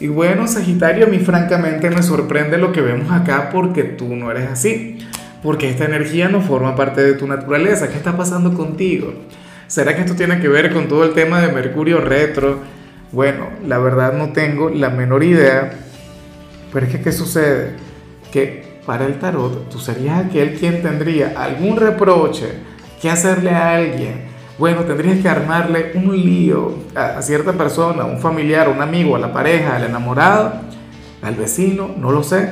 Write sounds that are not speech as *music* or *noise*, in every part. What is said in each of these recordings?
Y bueno, Sagitario, a mí francamente me sorprende lo que vemos acá porque tú no eres así. Porque esta energía no forma parte de tu naturaleza. ¿Qué está pasando contigo? ¿Será que esto tiene que ver con todo el tema de Mercurio retro? Bueno, la verdad no tengo la menor idea. Pero es que, ¿qué sucede? Que para el tarot tú serías aquel quien tendría algún reproche que hacerle a alguien bueno, tendrías que armarle un lío a, cierta persona, un familiar, un amigo, a la pareja, al enamorado, al vecino, no lo sé,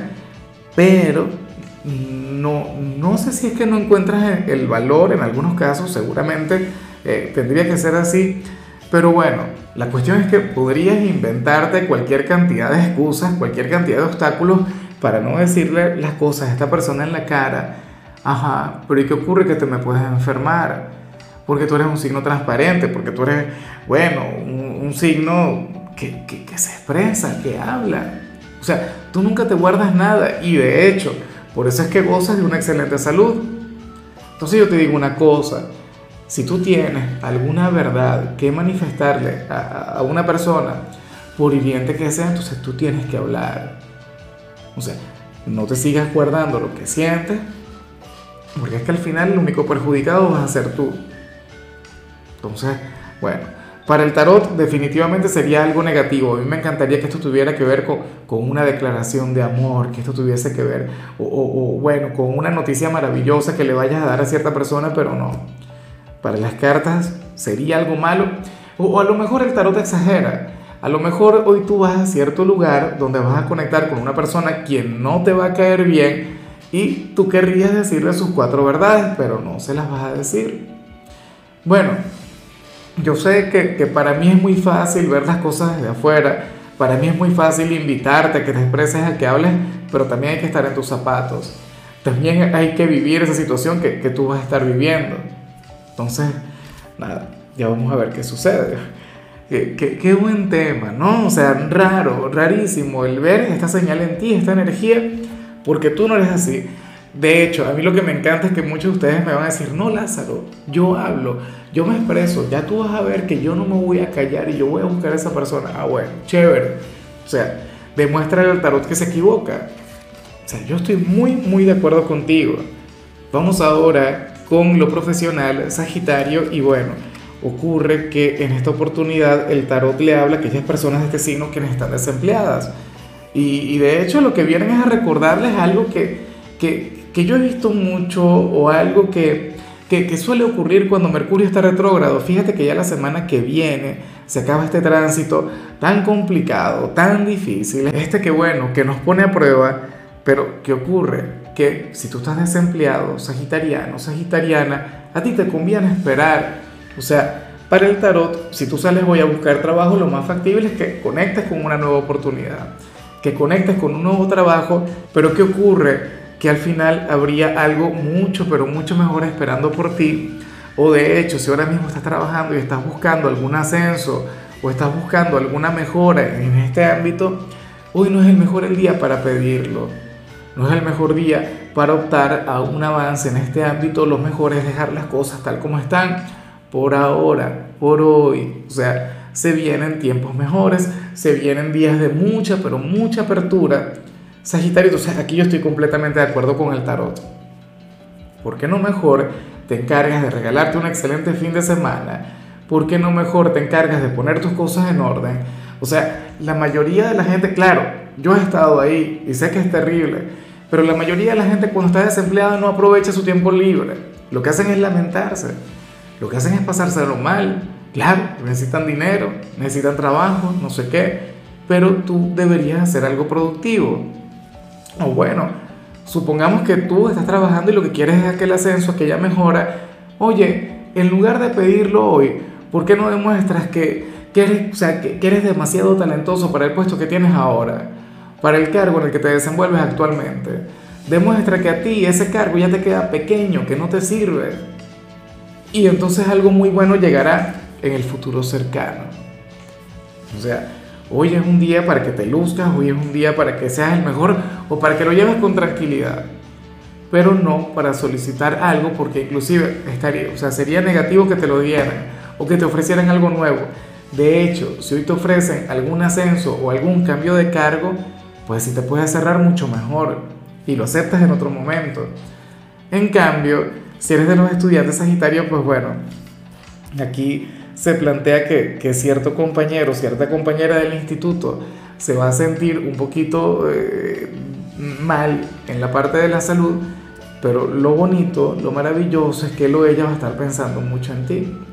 pero no, no sé si es que no encuentras el valor en algunos casos, seguramente eh, tendría que ser así, pero bueno, la cuestión es que podrías inventarte cualquier cantidad de excusas, cualquier cantidad de obstáculos para no decirle las cosas a esta persona en la cara. Ajá, pero ¿y qué ocurre? Que te me puedes enfermar porque tú eres un signo transparente, porque tú eres, bueno, un, signo que, que, se expresa, que habla. O sea, tú nunca te guardas nada y de hecho, por eso es que gozas de una excelente salud. Entonces yo te digo una cosa, si tú tienes alguna verdad que manifestarle a, a una persona, por hiriente que sea, entonces tú tienes que hablar. O sea, no te sigas guardando lo que sientes, porque es que al final el único perjudicado vas a ser tú. Entonces, bueno, para el tarot definitivamente sería algo negativo. A mí me encantaría que esto tuviera que ver con, una declaración de amor, que esto tuviese que ver, o, o, bueno, con una noticia maravillosa que le vayas a dar a cierta persona, pero no. Para las cartas sería algo malo, o, o a lo mejor el tarot exagera. A lo mejor hoy tú vas a cierto lugar donde vas a conectar con una persona quien no te va a caer bien y tú querrías decirle sus cuatro verdades, pero no se las vas a decir. Bueno, yo sé que, que, para mí es muy fácil ver las cosas desde afuera, para mí es muy fácil invitarte a que te expreses, a que hables, pero también hay que estar en tus zapatos. También hay que vivir esa situación que, que tú vas a estar viviendo. Entonces, nada, ya vamos a ver qué sucede. Qué, qué, qué, buen tema, ¿no? O sea, raro, rarísimo el ver esta señal en ti, esta energía, porque tú no eres así. De hecho, a mí lo que me encanta es que muchos de ustedes me van a decir, no Lázaro, yo hablo, yo me expreso, ya tú vas a ver que yo no me voy a callar y yo voy a buscar a esa persona. Ah, bueno, chévere. O sea, demuestra al tarot que se equivoca. O sea, yo estoy muy, muy de acuerdo contigo. Vamos ahora con lo profesional, Sagitario, y bueno, ocurre que en esta oportunidad el tarot le habla a aquellas personas de este signo que están desempleadas. Y, y de hecho lo que vienen es a recordarles algo que, que, que yo he visto mucho o algo que, que, suele ocurrir cuando Mercurio está retrógrado. Fíjate que ya la semana que viene se acaba este tránsito tan complicado, tan difícil. Este que bueno, que nos pone a prueba, pero ¿qué ocurre? Que si tú estás desempleado, sagitariano, sagitariana, a ti te conviene esperar. O sea, para el tarot, si tú sales voy a buscar trabajo, lo más factible es que conectes con una nueva oportunidad, que conectes con un nuevo trabajo, pero ¿qué ocurre? Que al final habría algo mucho, pero mucho mejor esperando por ti. O de hecho, si ahora mismo estás trabajando y estás buscando algún ascenso o estás buscando alguna mejora en este ámbito, hoy no es el mejor el día para pedirlo. No es el mejor día para optar a un avance en este ámbito. Lo mejor es dejar las cosas tal como están por ahora, por hoy. O sea, se vienen tiempos mejores, se vienen días de mucha, pero mucha apertura Sagitario, entonces aquí yo estoy completamente de acuerdo con el tarot. ¿Por qué no mejor te encargas de regalarte un excelente fin de semana? ¿Por qué no mejor te encargas de poner tus cosas en orden? O sea, la mayoría de la gente, claro, yo he estado ahí y sé que es terrible, pero la mayoría de la gente cuando está desempleada no aprovecha su tiempo libre. Lo que hacen es lamentarse, lo que hacen es pasárselo mal. Claro, necesitan dinero, necesitan trabajo, no sé qué, pero tú deberías hacer algo productivo. O bueno, supongamos que tú estás trabajando y lo que quieres es aquel ascenso, aquella mejora. Oye, en lugar de pedirlo hoy, ¿por qué no demuestras que, eres, o sea, que, eres demasiado talentoso para el puesto que tienes ahora? Para el cargo en el que te desenvuelves actualmente. demuestra que a ti ese cargo ya te queda pequeño, que no te sirve. Y entonces algo muy bueno llegará en el futuro cercano. O sea, hoy es un día para que te luzcas, hoy es un día para que seas el mejor o para que lo lleves con tranquilidad. Pero no para solicitar algo porque inclusive estaría, o sea, sería negativo que te lo dieran o que te ofrecieran algo nuevo. De hecho, si hoy te ofrecen algún ascenso o algún cambio de cargo, pues si te puedes cerrar mucho mejor y lo aceptas en otro momento. En cambio, si eres de los estudiantes Sagitario, pues bueno, aquí se plantea que, que cierto compañero, cierta compañera del instituto se va a sentir un poquito eh, mal en la parte de la salud, pero lo bonito, lo maravilloso es que él o ella va a estar pensando mucho en ti. *laughs*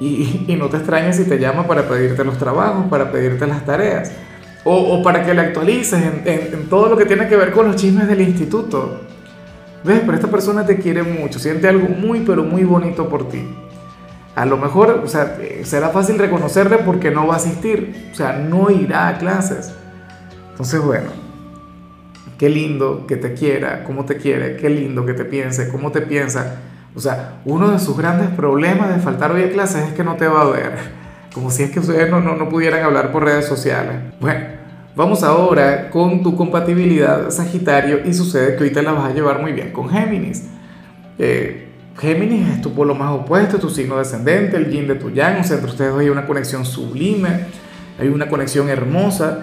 Y, no te extrañes si te llama para pedirte los trabajos, para pedirte las tareas, o, para que le actualices en, todo lo que tiene que ver con los chismes del instituto. ¿Ves? Pero esta persona te quiere mucho, siente algo muy, pero muy bonito por ti. A lo mejor, o sea, será fácil reconocerle porque no va a asistir, o sea, no irá a clases. Entonces, bueno, qué lindo que te quiera, cómo te quiere, qué lindo que te piense, cómo te piensa o sea, uno de sus grandes problemas de faltar hoy a clases es que no te va a ver. Como si es que ustedes no, no, pudieran hablar por redes sociales. Bueno, vamos ahora con tu compatibilidad Sagitario y sucede que te la vas a llevar muy bien con Géminis. Eh, Géminis es tu polo más opuesto, tu signo descendente, el yin de tu yang, o sea, entre ustedes hay una conexión sublime, hay una conexión hermosa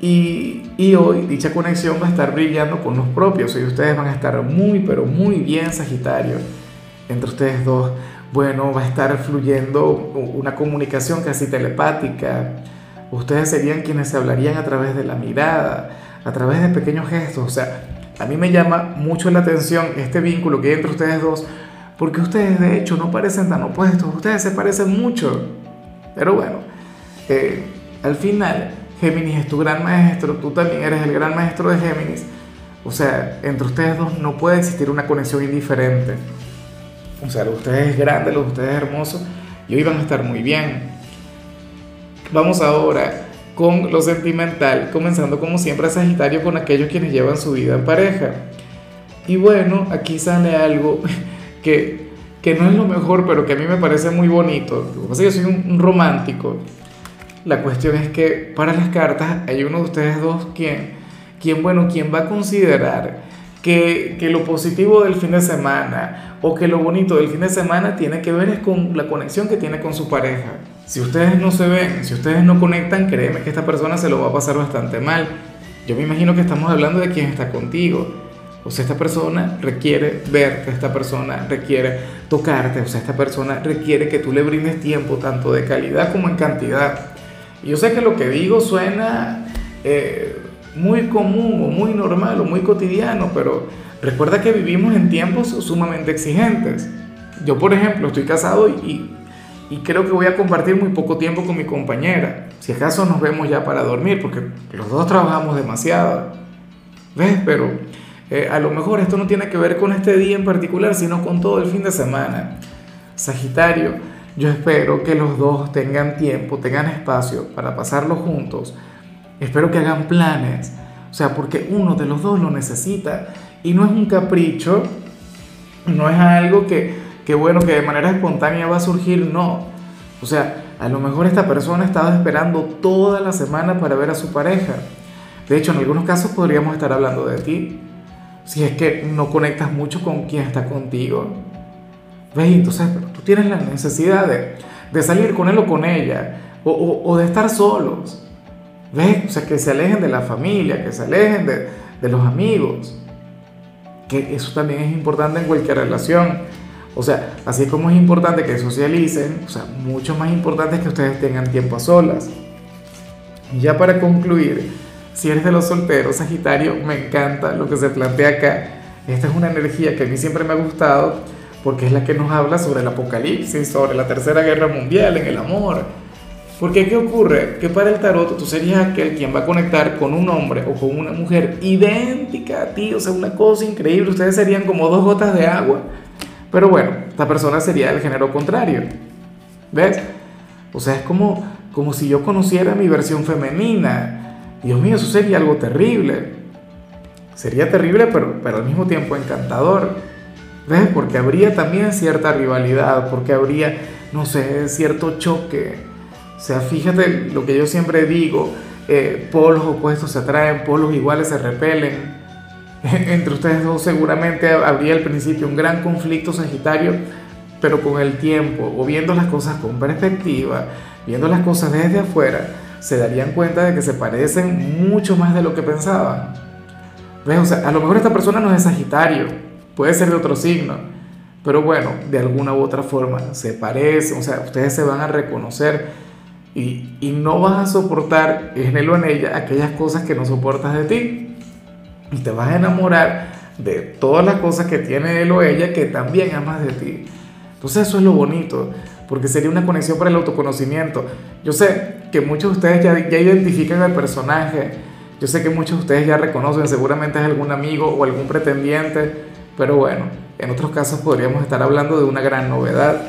y, y, hoy dicha conexión va a estar brillando con los propios y ustedes van a estar muy, pero muy bien Sagitario entre ustedes dos, bueno, va a estar fluyendo una comunicación casi telepática. Ustedes serían quienes se hablarían a través de la mirada, a través de pequeños gestos. O sea, a mí me llama mucho la atención este vínculo que hay entre ustedes dos, porque ustedes de hecho no parecen tan opuestos, ustedes se parecen mucho. Pero bueno, eh, al final Géminis es tu gran maestro, tú también eres el gran maestro de Géminis. O sea, entre ustedes dos no puede existir una conexión indiferente. O sea, lo de ustedes es grande, ustedes es hermoso y hoy van a estar muy bien. Vamos ahora con lo sentimental, comenzando como siempre a Sagitario con aquellos quienes llevan su vida en pareja. Y bueno, aquí sale algo que, que no es lo mejor, pero que a mí me parece muy bonito. Lo que pasa es que soy un, romántico. La cuestión es que para las cartas hay uno de ustedes dos quien, quien bueno, quien va a considerar que, que, lo positivo del fin de semana o que lo bonito del fin de semana tiene que ver es con la conexión que tiene con su pareja. Si ustedes no se ven, si ustedes no conectan, créeme que esta persona se lo va a pasar bastante mal. Yo me imagino que estamos hablando de quien está contigo. O sea, esta persona requiere verte, esta persona requiere tocarte, o sea, esta persona requiere que tú le brindes tiempo, tanto de calidad como en cantidad. Y yo sé que lo que digo suena... Eh, muy común o muy normal o muy cotidiano, pero recuerda que vivimos en tiempos sumamente exigentes. Yo, por ejemplo, estoy casado y, y creo que voy a compartir muy poco tiempo con mi compañera. Si acaso nos vemos ya para dormir, porque los dos trabajamos demasiado. ¿Ves? Pero eh, a lo mejor esto no tiene que ver con este día en particular, sino con todo el fin de semana. Sagitario, yo espero que los dos tengan tiempo, tengan espacio para pasarlo juntos Espero que hagan planes. O sea, porque uno de los dos lo necesita. Y no es un capricho, no es algo que, que bueno, que de manera espontánea va a surgir, no. O sea, a lo mejor esta persona estaba esperando toda la semana para ver a su pareja. De hecho, en algunos casos podríamos estar hablando de ti. Si es que no conectas mucho con quien está contigo. ¿Ves? Entonces, tú tienes la necesidad de, de salir con él o con ella. O, o, o de estar solos. ¿Ves? O sea, que se alejen de la familia, que se alejen de, de los amigos. Que eso también es importante en cualquier relación. O sea, así como es importante que socialicen, o sea, mucho más importante es que ustedes tengan tiempo a solas. Y ya para concluir, si eres de los solteros, Sagitario, me encanta lo que se plantea acá. Esta es una energía que a mí siempre me ha gustado porque es la que nos habla sobre el apocalipsis, sobre la tercera guerra mundial, en el amor porque ¿qué ocurre? Que para el tarot tú serías aquel quien va a conectar con un hombre o con una mujer idéntica a ti, o sea, una cosa increíble, ustedes serían como dos gotas de agua, pero bueno, esta persona sería del género contrario, ¿ves? O sea, es como, como si yo conociera mi versión femenina, Dios mío, eso sería algo terrible. Sería terrible, pero, pero al mismo tiempo encantador. ¿Ves? Porque habría también cierta rivalidad, porque habría, no sé, cierto choque. O sea, fíjate lo que yo siempre digo, eh, polos opuestos se atraen, polos iguales se repelen. *laughs* Entre ustedes dos seguramente habría al principio un gran conflicto sagitario, pero con el tiempo, o viendo las cosas con perspectiva, viendo las cosas desde afuera, se darían cuenta de que se parecen mucho más de lo que pensaban. ¿Ves? O sea, a lo mejor esta persona no es Sagitario, puede ser de otro signo, pero bueno, de alguna u otra forma se parece, o sea, ustedes se van a reconocer y, y no vas a soportar en él o en ella aquellas cosas que no soportas de ti. Y te vas a enamorar de todas las cosas que tiene él o ella que también amas de ti. Entonces eso es lo bonito, porque sería una conexión para el autoconocimiento. Yo sé que muchos de ustedes ya, ya identifican al personaje, yo sé que muchos de ustedes ya reconocen, seguramente es algún amigo o algún pretendiente, pero bueno, en otros casos podríamos estar hablando de una gran novedad.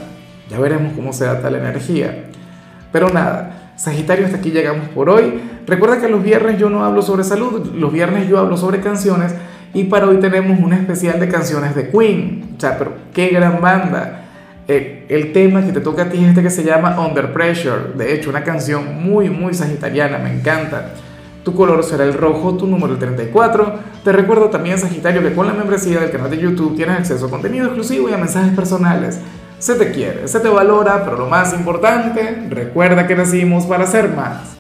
Ya veremos cómo se da tal energía. Pero nada, Sagitario, hasta aquí llegamos por hoy. Recuerda que los viernes yo no hablo sobre salud, los viernes yo hablo sobre canciones y para hoy tenemos un especial de canciones de Queen. O sea, pero qué gran banda. Eh, el tema que te toca a ti es este que se llama Under Pressure. De hecho, una canción muy, muy sagitariana, me encanta. Tu color será el rojo, tu número el 34. Te recuerdo también, Sagitario, que con la membresía del canal de YouTube tienes acceso a contenido exclusivo y a mensajes personales. Se te quiere, se te valora, pero lo más importante, recuerda que nacimos para ser más.